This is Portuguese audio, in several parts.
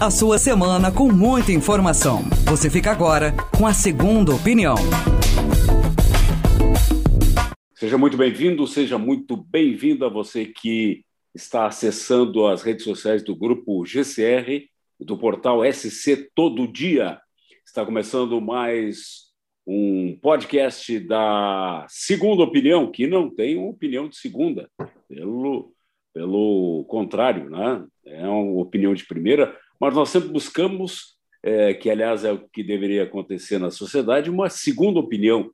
a sua semana com muita informação. Você fica agora com a segunda opinião. Seja muito bem-vindo, seja muito bem-vinda você que está acessando as redes sociais do grupo GCR, do portal SC Todo Dia. Está começando mais um podcast da Segunda Opinião, que não tem uma opinião de segunda, pelo, pelo contrário, né? é uma opinião de primeira, mas nós sempre buscamos, é, que aliás é o que deveria acontecer na sociedade, uma segunda opinião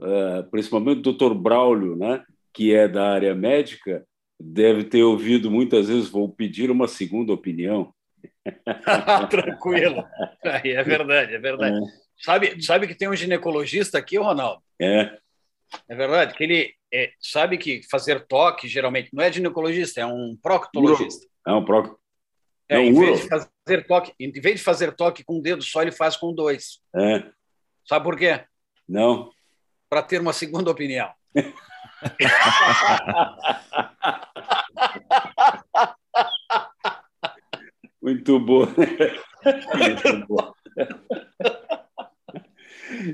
uh, principalmente o doutor Braulio, né, que é da área médica, deve ter ouvido muitas vezes, vou pedir uma segunda opinião. Tranquilo. É verdade, é verdade. É. Sabe, sabe que tem um ginecologista aqui, Ronaldo? É. É verdade, que ele é, sabe que fazer toque, geralmente, não é ginecologista, é um proctologista. É um proc... É, em vez de fazer toque, em vez de fazer toque com um dedo só, ele faz com dois. É. Sabe por quê? Não para ter uma segunda opinião. Muito bom. Muito bom.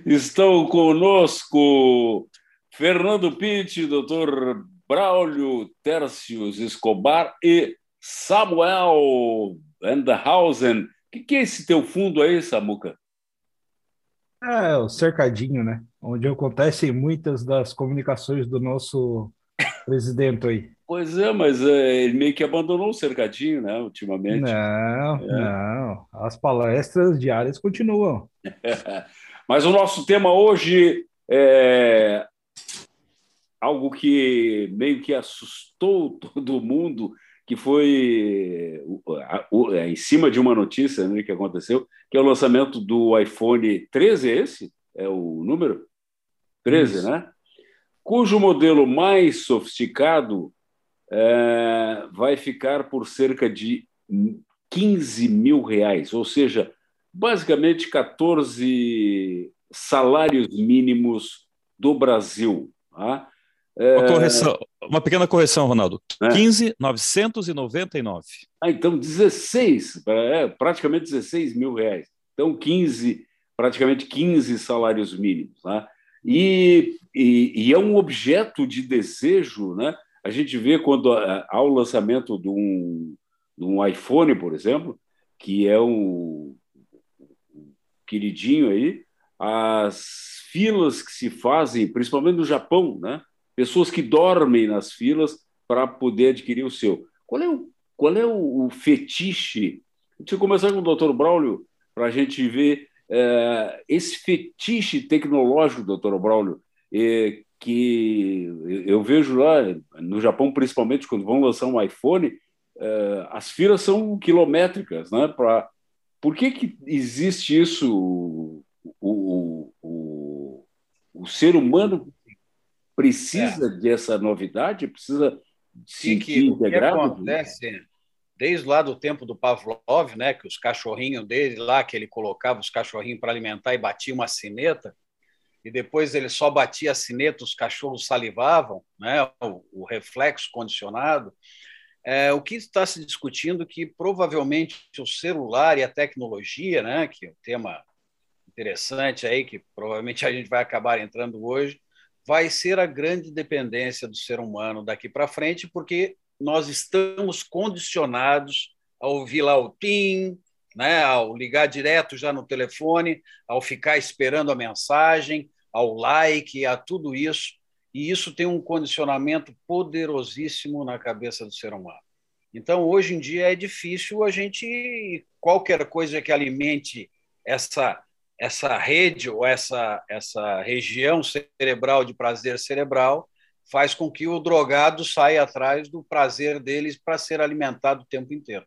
Estão conosco Fernando Pitt, doutor Braulio Tercius Escobar e Samuel Endhausen. O que, que é esse teu fundo aí, Samuca? É, o cercadinho, né? Onde acontecem muitas das comunicações do nosso presidente aí. Pois é, mas é, ele meio que abandonou o cercadinho, né, ultimamente. Não, é. não. As palestras diárias continuam. mas o nosso tema hoje é algo que meio que assustou todo mundo que foi é, em cima de uma notícia né, que aconteceu, que é o lançamento do iPhone 13, é esse? É o número? 13, Isso. né? Cujo modelo mais sofisticado é, vai ficar por cerca de 15 mil reais, ou seja, basicamente 14 salários mínimos do Brasil. Tá? Uma, é. correção, uma pequena correção, Ronaldo. É. 15,999. Ah, então 16, é, praticamente 16 mil reais. Então 15, praticamente 15 salários mínimos. Né? E, e, e, é um objeto de desejo, né? A gente vê quando há o lançamento de um, de um iPhone, por exemplo, que é um queridinho aí, as filas que se fazem, principalmente no Japão, né? Pessoas que dormem nas filas para poder adquirir o seu. Qual é o, qual é o, o fetiche? Deixa eu começar com o doutor Braulio, para a gente ver é, esse fetiche tecnológico, doutor Braulio, é, que eu vejo lá no Japão, principalmente quando vão lançar um iPhone, é, as filas são quilométricas, né? Pra, por que, que existe isso? O, o, o, o ser humano precisa é. dessa novidade, precisa se. O que acontece desde lá do tempo do Pavlov, né, que os cachorrinhos dele lá, que ele colocava os cachorrinhos para alimentar e batia uma sineta, e depois ele só batia a sineta, os cachorros salivavam, né, o, o reflexo condicionado. É, o que está se discutindo é que provavelmente o celular e a tecnologia, né, que é um tema interessante aí, que provavelmente a gente vai acabar entrando hoje, vai ser a grande dependência do ser humano daqui para frente, porque nós estamos condicionados a ouvir lá o TIM, né, ao ligar direto já no telefone, ao ficar esperando a mensagem, ao like, a tudo isso. E isso tem um condicionamento poderosíssimo na cabeça do ser humano. Então, hoje em dia, é difícil a gente, qualquer coisa que alimente essa essa rede ou essa, essa região cerebral de prazer cerebral faz com que o drogado saia atrás do prazer deles para ser alimentado o tempo inteiro.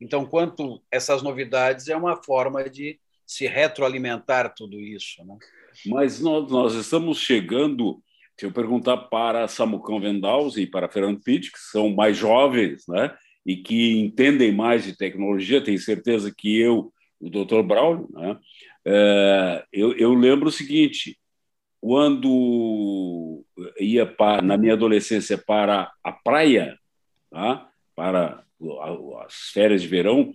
Então, quanto essas novidades é uma forma de se retroalimentar tudo isso. Né? Mas nós, nós estamos chegando, se eu perguntar para Samucão Vendaus e para Fernando Pitt, que são mais jovens né, e que entendem mais de tecnologia, tenho certeza que eu, o doutor Braulio, né, é, eu, eu, lembro o seguinte: quando ia para, na minha adolescência para a praia, tá? para as férias de verão,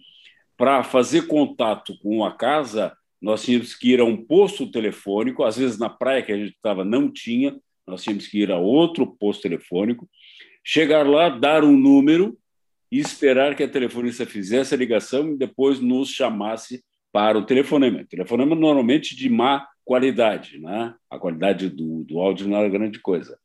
para fazer contato com a casa, nós tínhamos que ir a um posto telefônico, às vezes na praia que a gente estava não tinha, nós tínhamos que ir a outro posto telefônico, chegar lá, dar um número e esperar que a telefonista fizesse a ligação e depois nos chamasse para o telefonema. O telefonema normalmente de má qualidade, né? a qualidade do, do áudio não era grande coisa.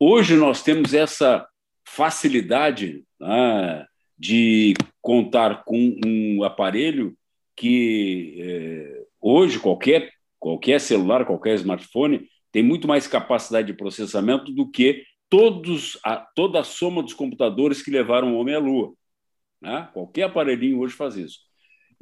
Hoje nós temos essa facilidade né, de contar com um aparelho que eh, hoje qualquer, qualquer celular, qualquer smartphone tem muito mais capacidade de processamento do que todos a, toda a soma dos computadores que levaram o homem à Lua. Né? Qualquer aparelhinho hoje faz isso.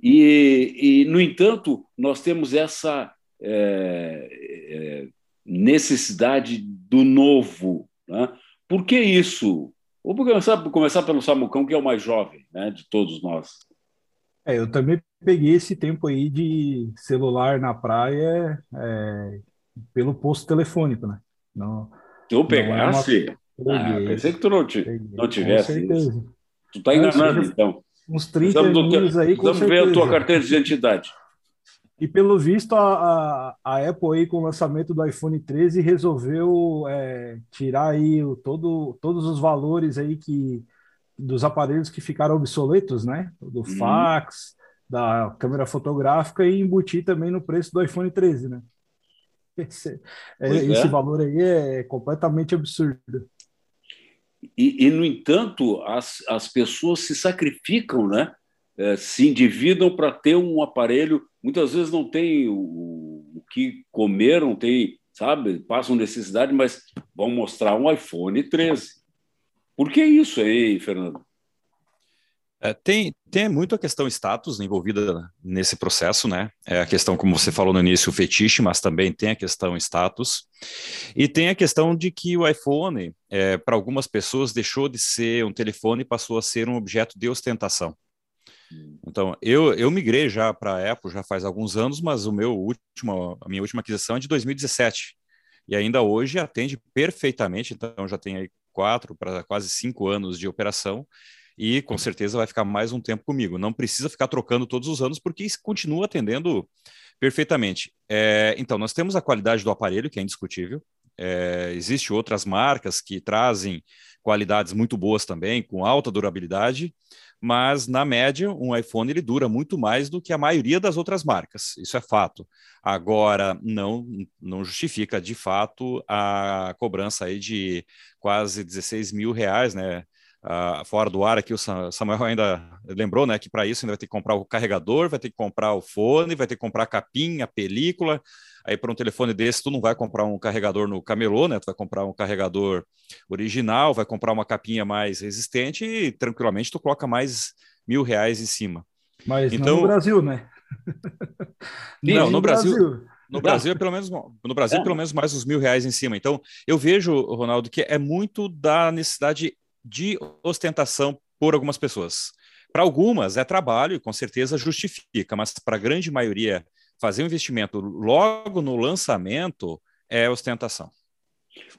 E, e no entanto, nós temos essa é, é, necessidade do novo. Né? Por que isso? Vou começar, começar pelo Samucão, que é o mais jovem né, de todos nós. É, eu também peguei esse tempo aí de celular na praia é, pelo posto telefônico, né? Não, Tu pegasse? É uma... ah, pensei que tu não, te, não tivesse. Tu está enganando, então. Uns 30 anos aí, com Vamos ver a tua carteira de identidade. E pelo visto, a, a, a, Apple aí com o lançamento do iPhone 13 resolveu é, tirar aí o, todo, todos os valores aí que dos aparelhos que ficaram obsoletos, né? Do uhum. fax, da câmera fotográfica e embutir também no preço do iPhone 13, né? Esse, é, esse é. valor aí é completamente absurdo. E, e, no entanto, as, as pessoas se sacrificam, né? É, se endividam para ter um aparelho. Muitas vezes não tem o, o, que comer, não tem, sabe? Passam necessidade, mas vão mostrar um iPhone 13. Por que isso aí, Fernando? É, tem, tem muito a questão status envolvida nesse processo, né? É a questão, como você falou no início, o fetiche, mas também tem a questão status. E tem a questão de que o iPhone, é, para algumas pessoas, deixou de ser um telefone e passou a ser um objeto de ostentação. Então, eu, eu migrei já para a Apple já faz alguns anos, mas o meu último, a minha última aquisição é de 2017. E ainda hoje atende perfeitamente, então já tem aí quatro para quase cinco anos de operação e com certeza vai ficar mais um tempo comigo. Não precisa ficar trocando todos os anos, porque continua atendendo perfeitamente. É, então, nós temos a qualidade do aparelho, que é indiscutível. É, Existem outras marcas que trazem qualidades muito boas também, com alta durabilidade, mas na média, um iPhone ele dura muito mais do que a maioria das outras marcas. Isso é fato. Agora, não, não justifica de fato a cobrança aí de quase 16 mil reais, né? Uh, fora do ar aqui, o Samuel ainda lembrou, né, que para isso ainda vai ter que comprar o carregador, vai ter que comprar o fone, vai ter que comprar a capinha, a película. Aí para um telefone desse, tu não vai comprar um carregador no camelô, né? Tu vai comprar um carregador original, vai comprar uma capinha mais resistente e tranquilamente tu coloca mais mil reais em cima. Mas então, não no Brasil, né? não, no Brasil. Brasil. No Brasil é pelo menos no Brasil é. pelo menos mais uns mil reais em cima. Então eu vejo, Ronaldo, que é muito da necessidade de ostentação por algumas pessoas. Para algumas é trabalho e com certeza justifica, mas para a grande maioria fazer um investimento logo no lançamento é ostentação.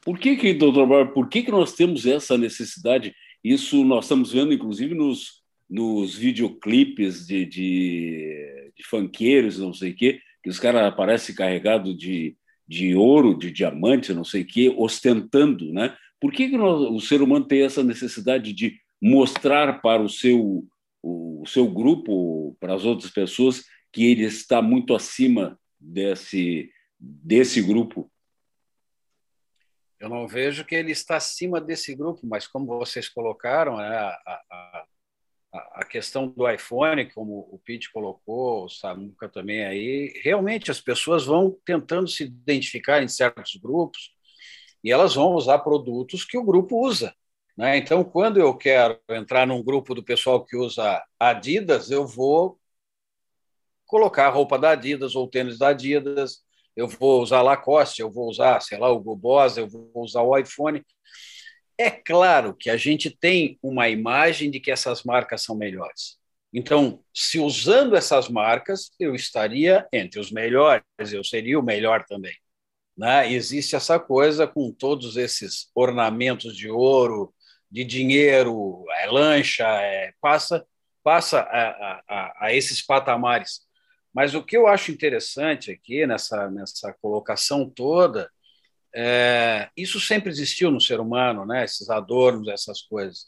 Por que que, doutor Barber, por que que nós temos essa necessidade? Isso nós estamos vendo, inclusive, nos, nos videoclipes de, de, de funkeiros, não sei o quê, que os caras aparecem carregados de, de ouro, de diamante, não sei o quê, ostentando, né? Por que, que nós, o ser humano tem essa necessidade de mostrar para o seu, o, seu grupo, para as outras pessoas, que ele está muito acima desse, desse grupo? Eu não vejo que ele está acima desse grupo, mas como vocês colocaram, é, a, a, a, questão do iPhone, como o Pete colocou, o Samuca também aí, realmente as pessoas vão tentando se identificar em certos grupos, e elas vão usar produtos que o grupo usa. Né? Então, quando eu quero entrar num grupo do pessoal que usa Adidas, eu vou colocar a roupa da Adidas ou tênis da Adidas, eu vou usar Lacoste, eu vou usar, sei lá, o Bobosa, eu vou usar o iPhone. É claro que a gente tem uma imagem de que essas marcas são melhores. Então, se usando essas marcas, eu estaria entre os melhores, eu seria o melhor também. Né? Existe essa coisa com todos esses ornamentos de ouro, de dinheiro, é lancha, é, passa passa a, a, a, esses patamares. Mas o que eu acho interessante aqui nessa, nessa colocação toda, é, isso sempre existiu no ser humano, né? esses adornos, essas coisas.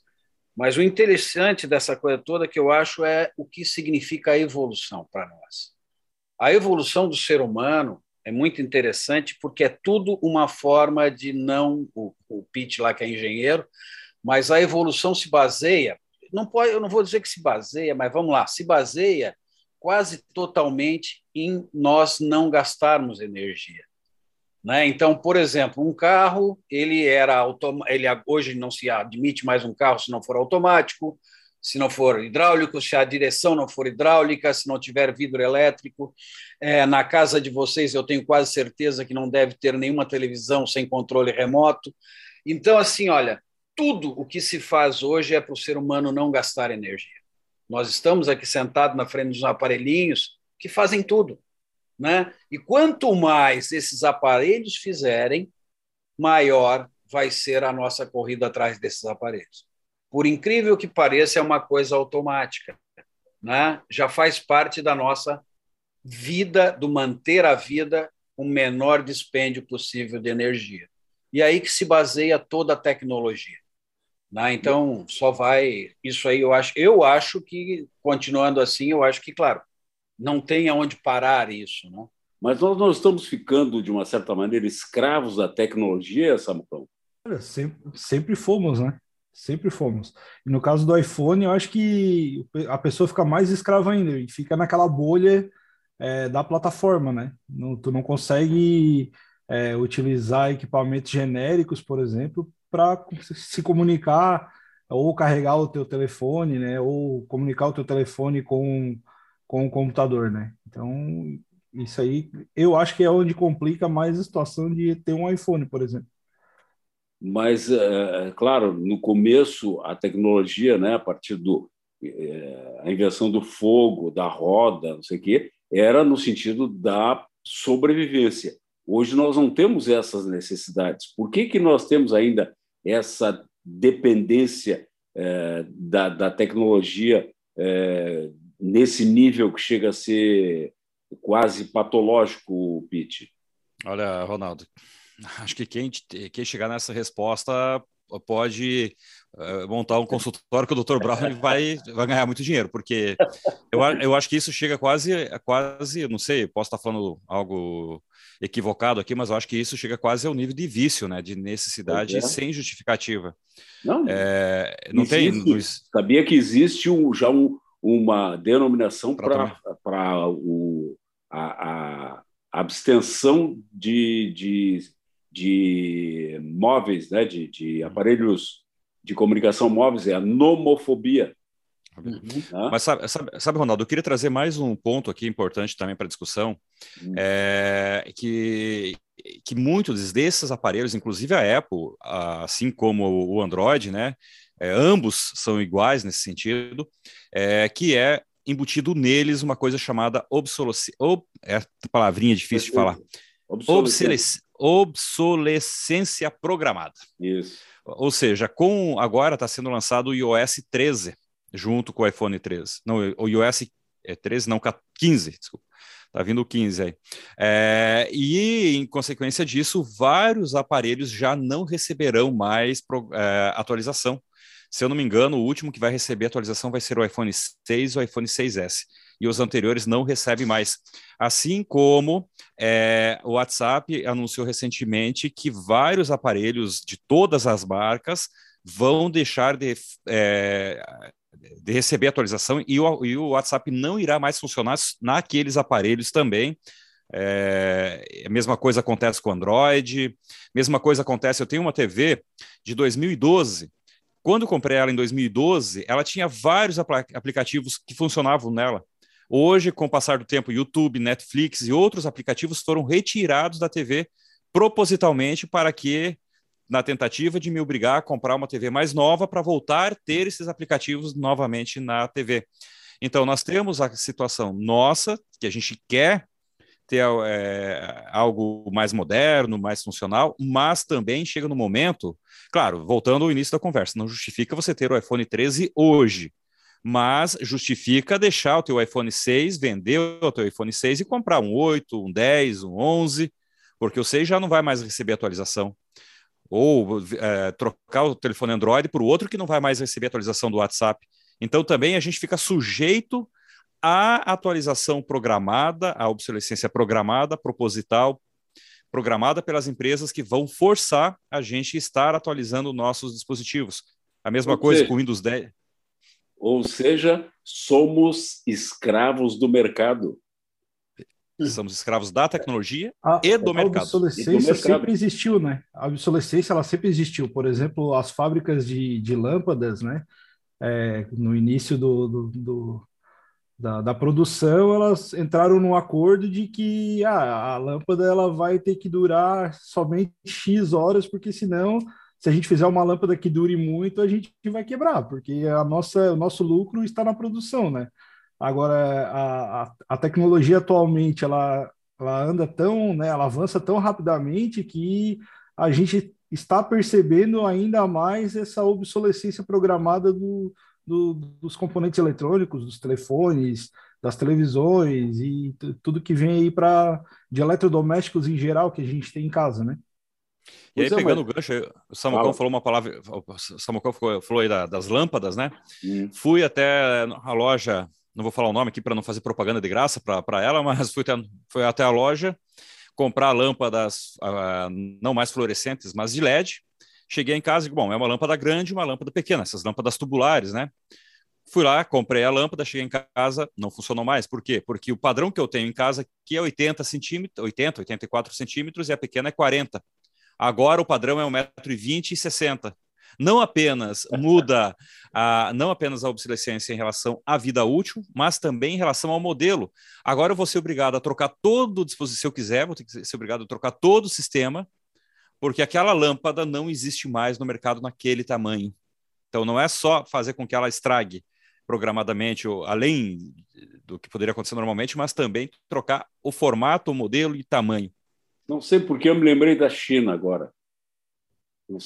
Mas o interessante dessa coisa toda que eu acho é o que significa a evolução para nós. A evolução do ser humano é muito interessante porque é tudo uma forma de não o, o Pete lá que é engenheiro, mas a evolução se baseia não pode, eu não vou dizer que se baseia, mas vamos lá, se baseia quase totalmente em nós não gastarmos energia. Né? Então, por exemplo, um carro, ele era ele hoje não se admite mais um carro se não for automático, se não for hidráulico, se a direção não for hidráulica, se não tiver vidro elétrico. É, na casa de vocês, eu tenho quase certeza que não deve ter nenhuma televisão sem controle remoto. Então, assim, olha, tudo o que se faz hoje é para o ser humano não gastar energia. Nós estamos aqui sentados na frente dos aparelhinhos que fazem tudo. Né? E quanto mais esses aparelhos fizerem, maior vai ser a nossa corrida atrás desses aparelhos. Por incrível que pareça, é uma coisa automática. Né? Já faz parte da nossa vida, do manter a vida com o menor dispêndio possível de energia. E aí que se baseia toda a tecnologia. Né? Então, só vai. Isso aí eu acho. Eu acho que, continuando assim, eu acho que, claro, não tem aonde parar isso. Né? Mas nós não estamos ficando, de uma certa maneira, escravos da tecnologia, Samucão? Olha, sempre, sempre fomos, né? Sempre fomos. E no caso do iPhone, eu acho que a pessoa fica mais escrava ainda, e fica naquela bolha é, da plataforma, né? Não, tu não consegue é, utilizar equipamentos genéricos, por exemplo, para se comunicar ou carregar o teu telefone, né? Ou comunicar o teu telefone com, com o computador, né? Então, isso aí, eu acho que é onde complica mais a situação de ter um iPhone, por exemplo. Mas, é, claro, no começo, a tecnologia, né, a partir do é, a invenção do fogo, da roda, não sei o quê, era no sentido da sobrevivência. Hoje nós não temos essas necessidades. Por que, que nós temos ainda essa dependência é, da, da, tecnologia é, nesse nível que chega a ser quase patológico, Pete? Olha, Ronaldo, acho que quem, quem chegar nessa resposta pode uh, montar um consultório com o Dr. Brown vai, vai ganhar muito dinheiro, porque eu, eu acho que isso chega quase, quase, não sei, posso estar falando algo equivocado aqui, mas eu acho que isso chega quase ao nível de vício, né? De necessidade é. sem justificativa. Não, é, não existe, tem. Sabia que existe um, já um, uma denominação para a, a, abstenção de, de, de móveis, né? de, de aparelhos de comunicação móveis, é a nomofobia. Uhum. Mas sabe, sabe, sabe, Ronaldo, eu queria trazer mais um ponto aqui importante também para a discussão, uhum. é, que, que muitos desses aparelhos, inclusive a Apple, assim como o Android, né, é, ambos são iguais nesse sentido, é, que é embutido neles uma coisa chamada obsolescência, ob, é palavrinha difícil de falar, obsolescência, obsolescência programada. Isso. Ou seja, com agora está sendo lançado o iOS 13, junto com o iPhone 13. Não, o iOS é 13, não, 15, desculpa. Tá vindo o 15 aí. É, e, em consequência disso, vários aparelhos já não receberão mais pro, é, atualização. Se eu não me engano, o último que vai receber atualização vai ser o iPhone 6 ou o iPhone 6S. E os anteriores não recebem mais. Assim como é, o WhatsApp anunciou recentemente que vários aparelhos de todas as marcas vão deixar de é, de receber atualização e o, e o WhatsApp não irá mais funcionar naqueles aparelhos também. É, a mesma coisa acontece com Android, mesma coisa acontece. Eu tenho uma TV de 2012. Quando comprei ela em 2012, ela tinha vários apl aplicativos que funcionavam nela. Hoje, com o passar do tempo, YouTube, Netflix e outros aplicativos foram retirados da TV propositalmente para que na tentativa de me obrigar a comprar uma TV mais nova para voltar a ter esses aplicativos novamente na TV. Então, nós temos a situação nossa, que a gente quer ter é, algo mais moderno, mais funcional, mas também chega no momento, claro, voltando ao início da conversa, não justifica você ter o iPhone 13 hoje, mas justifica deixar o teu iPhone 6, vender o teu iPhone 6 e comprar um 8, um 10, um 11, porque o 6 já não vai mais receber atualização. Ou é, trocar o telefone Android por outro que não vai mais receber atualização do WhatsApp. Então também a gente fica sujeito à atualização programada, à obsolescência programada, proposital, programada pelas empresas que vão forçar a gente a estar atualizando nossos dispositivos. A mesma Ou coisa seja, com o Windows 10. Ou seja, somos escravos do mercado. Somos escravos da tecnologia a, e do a mercado. A obsolescência sempre existiu, né? A obsolescência ela sempre existiu. Por exemplo, as fábricas de, de lâmpadas, né? É, no início do, do, do da, da, produção, elas entraram num acordo de que ah, a lâmpada ela vai ter que durar somente X horas, porque senão se a gente fizer uma lâmpada que dure muito, a gente vai quebrar, porque a nossa, o nosso lucro está na produção, né? Agora, a, a, a tecnologia atualmente, ela, ela anda tão, né, ela avança tão rapidamente que a gente está percebendo ainda mais essa obsolescência programada do, do, dos componentes eletrônicos, dos telefones, das televisões e tudo que vem aí para de eletrodomésticos em geral que a gente tem em casa, né? E aí, pegando mas... o gancho, o Samucão falou uma palavra, o Samucão falou aí da, das lâmpadas, né? Hum. Fui até a loja, não vou falar o nome aqui para não fazer propaganda de graça para ela, mas fui até, fui até a loja comprar lâmpadas uh, não mais fluorescentes, mas de LED. Cheguei em casa e, bom, é uma lâmpada grande e uma lâmpada pequena, essas lâmpadas tubulares, né? Fui lá, comprei a lâmpada, cheguei em casa, não funcionou mais. Por quê? Porque o padrão que eu tenho em casa aqui é 80 centímetros, 80, 84 centímetros e a pequena é 40. Agora o padrão é 1,20m e 60 não apenas muda a, não apenas a obsolescência em relação à vida útil, mas também em relação ao modelo. Agora eu vou ser obrigado a trocar todo o dispositivo, se eu quiser, vou ter que ser obrigado a trocar todo o sistema, porque aquela lâmpada não existe mais no mercado naquele tamanho. Então não é só fazer com que ela estrague programadamente, além do que poderia acontecer normalmente, mas também trocar o formato, o modelo e tamanho. Não sei porque eu me lembrei da China agora.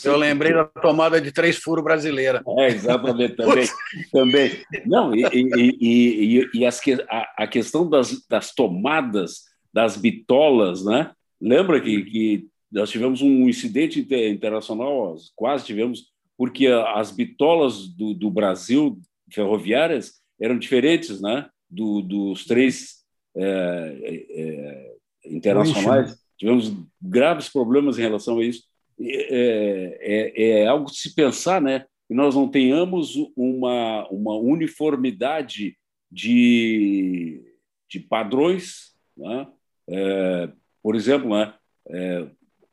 Eu lembrei da tomada de três furos brasileira. É, exatamente, também. também. Não, e, e, e, e as, a, a, questão das, das tomadas, das bitolas, né? Lembra que, que nós tivemos um incidente internacional, quase tivemos, porque as bitolas do, do Brasil, ferroviárias, eram diferentes, né? Do, dos três é, é, internacionais tivemos graves problemas em relação a isso. É, é, é, algo de se pensar, né? Que nós não tenhamos uma, uma uniformidade de, de padrões, né? É, por exemplo, né? É,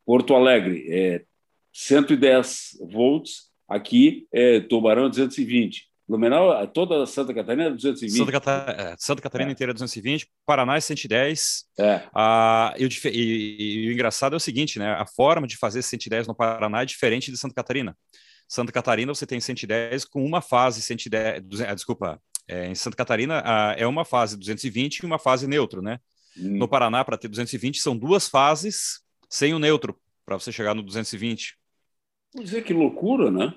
Porto Alegre é 110 volts, aqui é Tubarão 220. Blumenau, toda Santa Catarina é 220. Santa, Cata... É, Santa Catarina é. inteira é 220, Paraná é 110. É. Ah, e, o, e, e, o engraçado é o seguinte, né? A forma de fazer 110 no Paraná é diferente de Santa Catarina. Santa Catarina você tem 110 com uma fase 110, ah, desculpa, é, em Santa Catarina ah, é uma fase 220 e uma fase neutro, né? Hum. No Paraná, para ter 220, são duas fases sem o neutro, para você chegar no 220. Vou dizer que loucura, né?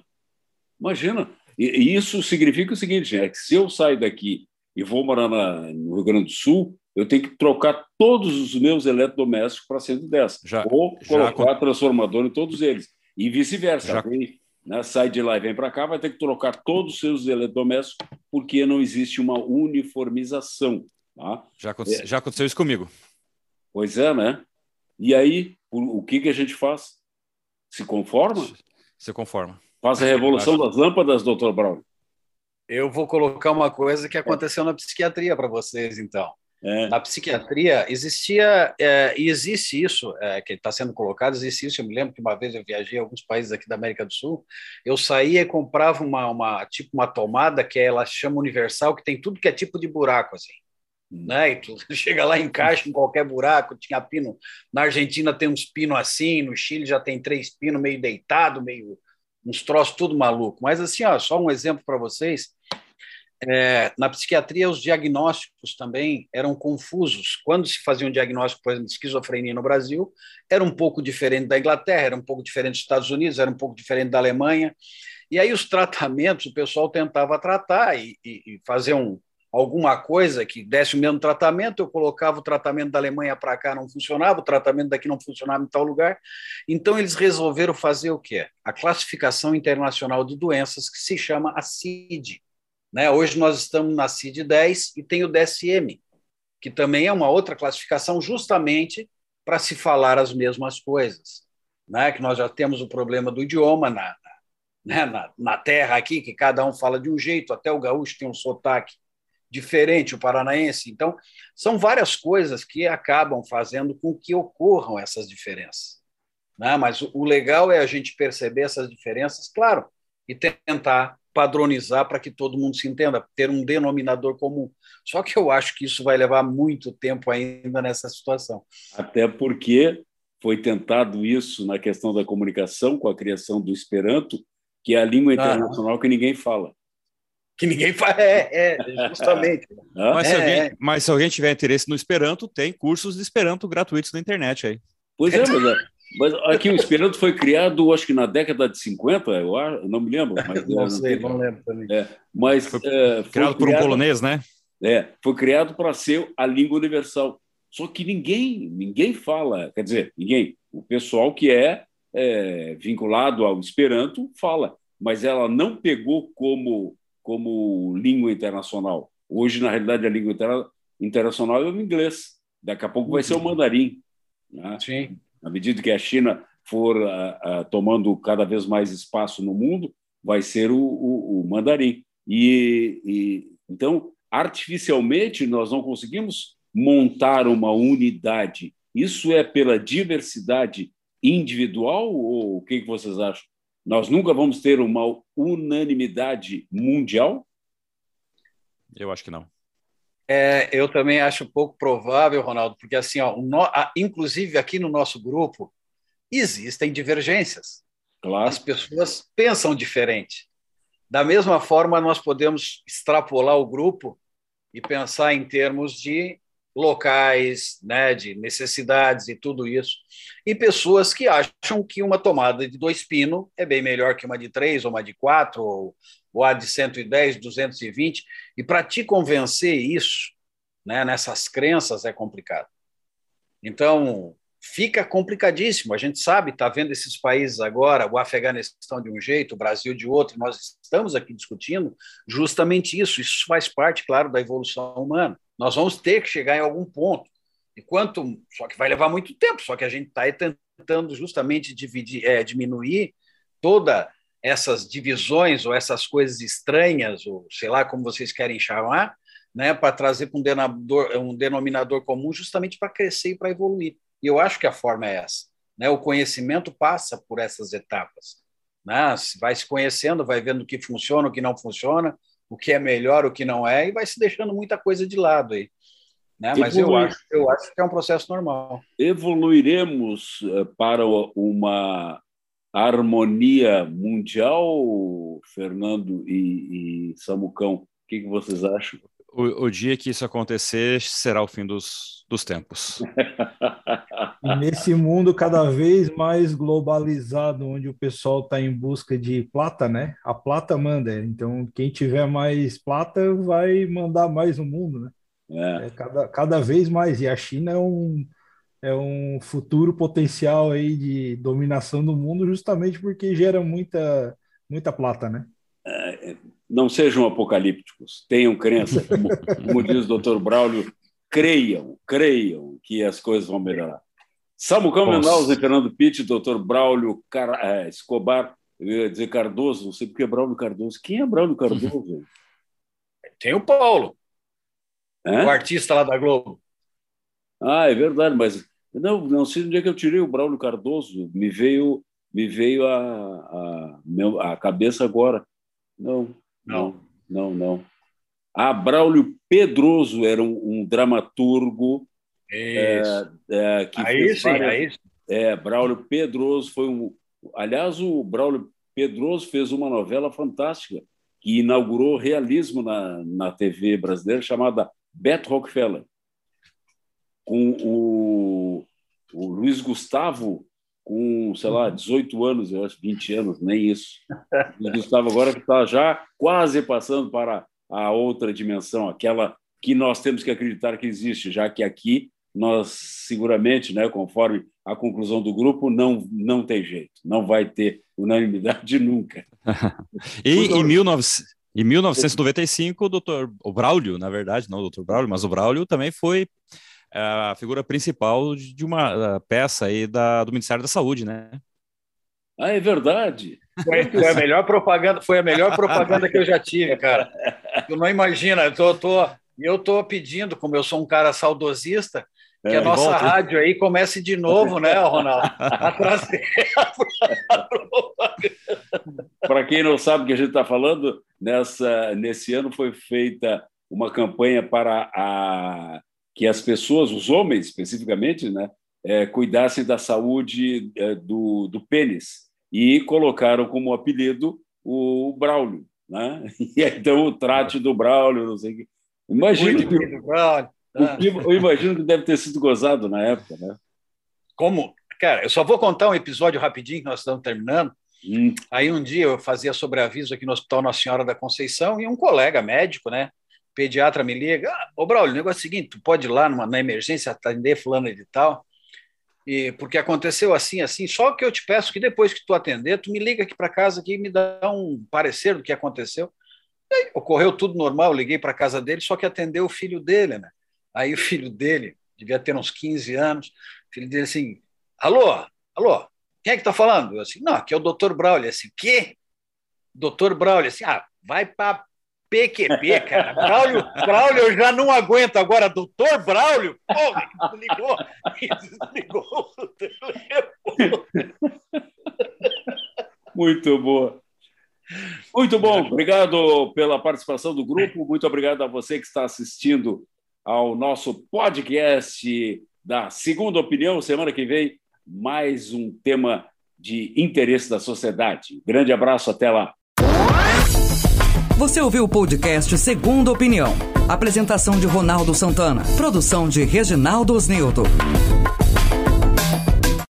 Imagina, e, isso significa o seguinte: é que se eu sair daqui e vou morar na, no Rio Grande do Sul, eu tenho que trocar todos os meus eletrodomésticos para 110. Já, ou colocar já... transformador em todos eles. E vice-versa. Já... Né, sai de lá e vem para cá, vai ter que trocar todos os seus eletrodomésticos, porque não existe uma uniformização. Tá? Já, aconteceu, é. já aconteceu isso comigo. Pois é, né? E aí, o, o que, que a gente faz? Se conforma? Se conforma. Faz a revolução das lâmpadas, doutor Brown. Eu vou colocar uma coisa que aconteceu na psiquiatria para vocês, então. É. Na psiquiatria existia é, e existe isso é, que está sendo colocado, existe isso. Eu me lembro que uma vez eu viajei a alguns países aqui da América do Sul, eu saía e comprava uma, uma tipo uma tomada que ela chama universal, que tem tudo que é tipo de buraco assim. Hum. Né? E tu chega lá, encaixa em qualquer buraco. Tinha pino. Na Argentina tem uns pinos assim, no Chile já tem três pinos meio deitado, meio uns troços tudo maluco. Mas assim, ó, só um exemplo para vocês. É, na psiquiatria, os diagnósticos também eram confusos. Quando se fazia um diagnóstico, por exemplo, de esquizofrenia no Brasil, era um pouco diferente da Inglaterra, era um pouco diferente dos Estados Unidos, era um pouco diferente da Alemanha. E aí os tratamentos, o pessoal tentava tratar e, e, e fazer um, alguma coisa que desse o mesmo tratamento, eu colocava o tratamento da Alemanha para cá, não funcionava, o tratamento daqui não funcionava em tal lugar. Então, eles resolveram fazer o quê? A classificação internacional de doenças, que se chama a CID. Né? Hoje nós estamos na CID-10 e tem o DSM, que também é uma outra classificação, justamente para se falar as mesmas coisas. Né? Que nós já temos o problema do idioma na, né, na, na terra aqui, que cada um fala de um jeito, até o gaúcho tem um sotaque diferente, o paranaense. Então, são várias coisas que acabam fazendo com que ocorram essas diferenças. Né? Mas o, legal é a gente perceber essas diferenças, claro, e tentar padronizar para que todo mundo se entenda, ter um denominador comum. Só que eu acho que isso vai levar muito tempo ainda nessa situação. Até porque foi tentado isso na questão da comunicação com a criação do Esperanto, que é a língua internacional ah. que ninguém fala. Que ninguém fala, é, é justamente. mas, se é, alguém, é. mas se alguém tiver interesse no Esperanto, tem cursos de Esperanto gratuitos na internet aí. Pois é, mas, é, mas aqui o Esperanto foi criado, acho que na década de 50, eu, não me lembro. Mas, não sei, não lembro também. É, mas, foi, é, foi criado por um polonês, né? É, foi criado para ser a língua universal. Só que ninguém, ninguém fala, quer dizer, ninguém, o pessoal que é é, vinculado ao Esperanto fala, mas ela não pegou como, como língua internacional. Hoje, na realidade, a língua inter, internacional é o inglês. Daqui a pouco vai ser o mandarim. Né? Sim. Na medida que a China for uh, uh, tomando cada vez mais espaço no mundo, vai ser o, o, o mandarim. E, e, então, artificialmente, nós não conseguimos montar uma unidade. Isso é pela diversidade individual ou o que, que vocês acham? Nós nunca vamos ter uma unanimidade mundial? Eu acho que não. É, eu também acho pouco provável, Ronaldo, porque assim, ó, no, a, inclusive aqui no nosso grupo existem divergências. Claro. As pessoas pensam diferente. Da mesma forma, nós podemos extrapolar o grupo e pensar em termos de locais, né, de necessidades e tudo isso, e pessoas que acham que uma tomada de dois pino é bem melhor que uma de três, ou uma de quatro, ou, ou a de 110, 220, e para te convencer isso, né, nessas crenças, é complicado. Então, fica complicadíssimo. A gente sabe, está vendo esses países agora, o Afeganistão de um jeito, o Brasil de outro, nós estamos aqui discutindo justamente isso. Isso faz parte, claro, da evolução humana. Nós vamos ter que chegar em algum ponto. E quanto, só que vai levar muito tempo, só que a gente está tentando justamente dividir, é, diminuir toda essas divisões ou essas coisas estranhas, ou sei lá como vocês querem chamar, né, para trazer para um denominador, um denominador comum justamente para crescer e para evoluir. E eu acho que a forma é essa. Né? O conhecimento passa por essas etapas. Né? Vai se conhecendo, vai vendo o que funciona, o que não funciona, o que é melhor, o que não é, e vai se deixando muita coisa de lado aí. Né? Mas eu acho, eu acho que é um processo normal. Evoluiremos eh, para uma harmonia mundial, Fernando e, e Samucão? O que, que vocês acham? O, o, dia que isso acontecer será o fim dos, dos tempos. Nesse mundo cada vez mais globalizado, onde o pessoal está em busca de plata, né? A plata manda. Então, quem tiver mais plata vai mandar mais no mundo, né? É. é cada, cada vez mais. E a China é um, é um futuro potencial aí de dominação do mundo, justamente porque gera muita, muita plata, né? Não sejam apocalípticos, tenham crença, como, como diz o doutor Braulio, creiam, creiam que as coisas vão melhorar. Samucão Mendonça Fernando Pitt, doutor Braulio Car... É, Escobar, eu ia dizer Cardoso, não sei porque é Braulio Cardoso. Quem é Braulio Cardoso? Tem o Paulo, é? o artista lá da Globo. Ah, é verdade, mas não, não sei onde é que eu tirei o Braulio Cardoso, me veio, me veio a, a, a cabeça agora. Não, não, não, não. Ah, Braulio Pedroso era um, um dramaturgo. É, é, que aí fez sim, várias... aí É, Braulio Pedroso foi um. Aliás, o Braulio Pedroso fez uma novela fantástica que inaugurou realismo na, na TV brasileira chamada Beto Rockefeller, com o, o Luiz Gustavo com, sei lá, 18 anos, eu acho, 20 anos, nem isso. O Gustavo agora está já quase passando para a outra dimensão, aquela que nós temos que acreditar que existe, já que aqui nós seguramente, né, conforme a conclusão do grupo, não, não tem jeito, não vai ter unanimidade nunca. e em 19... Em 1995, o doutor o Braulio, na verdade, não o doutor Braulio, mas o Braulio também foi a figura principal de uma peça aí da, do Ministério da Saúde, né? Ah, é verdade. Foi, foi, a melhor propaganda, foi a melhor propaganda que eu já tive, cara. Tu não imagina, eu tô, tô, eu tô pedindo, como eu sou um cara saudosista, que é, a nossa volta. rádio aí comece de novo, né, Ronaldo? A trazer Para quem não sabe o que a gente está falando, nessa, nesse ano foi feita uma campanha para a, que as pessoas, os homens especificamente, né, é, cuidassem da saúde é, do, do pênis e colocaram como apelido o Braulio. Né? E então o trate do Braulio, não sei o que. Imagina que, eu imagino que deve ter sido gozado na época, né? Como? Cara, eu só vou contar um episódio rapidinho que nós estamos terminando. Hum. Aí um dia eu fazia sobreaviso aqui no Hospital Nossa Senhora da Conceição e um colega médico, né, pediatra me liga, ah, ô Braulio, o negócio é o seguinte, tu pode ir lá numa, na emergência atender fulano de tal, e porque aconteceu assim, assim, só que eu te peço que depois que tu atender, tu me liga aqui para casa aqui e me dá um parecer do que aconteceu. Aí, ocorreu tudo normal, liguei para casa dele, só que atendeu o filho dele, né? Aí o filho dele, devia ter uns 15 anos, o filho dele assim, alô, alô, quem é que tá falando? Eu assim, não, aqui é o doutor Braulio. Assim, quê? Doutor Braulio, assim, ah, vai para PQP, cara. Braulio, Braulio, eu já não aguento agora. Doutor Braulio, porra, desligou, desligou. Muito boa. Muito bom, obrigado pela participação do grupo, muito obrigado a você que está assistindo ao nosso podcast da Segunda Opinião. Semana que vem, mais um tema de interesse da sociedade. Grande abraço, até lá. Você ouviu o podcast Segunda Opinião. Apresentação de Ronaldo Santana. Produção de Reginaldo Osnildo.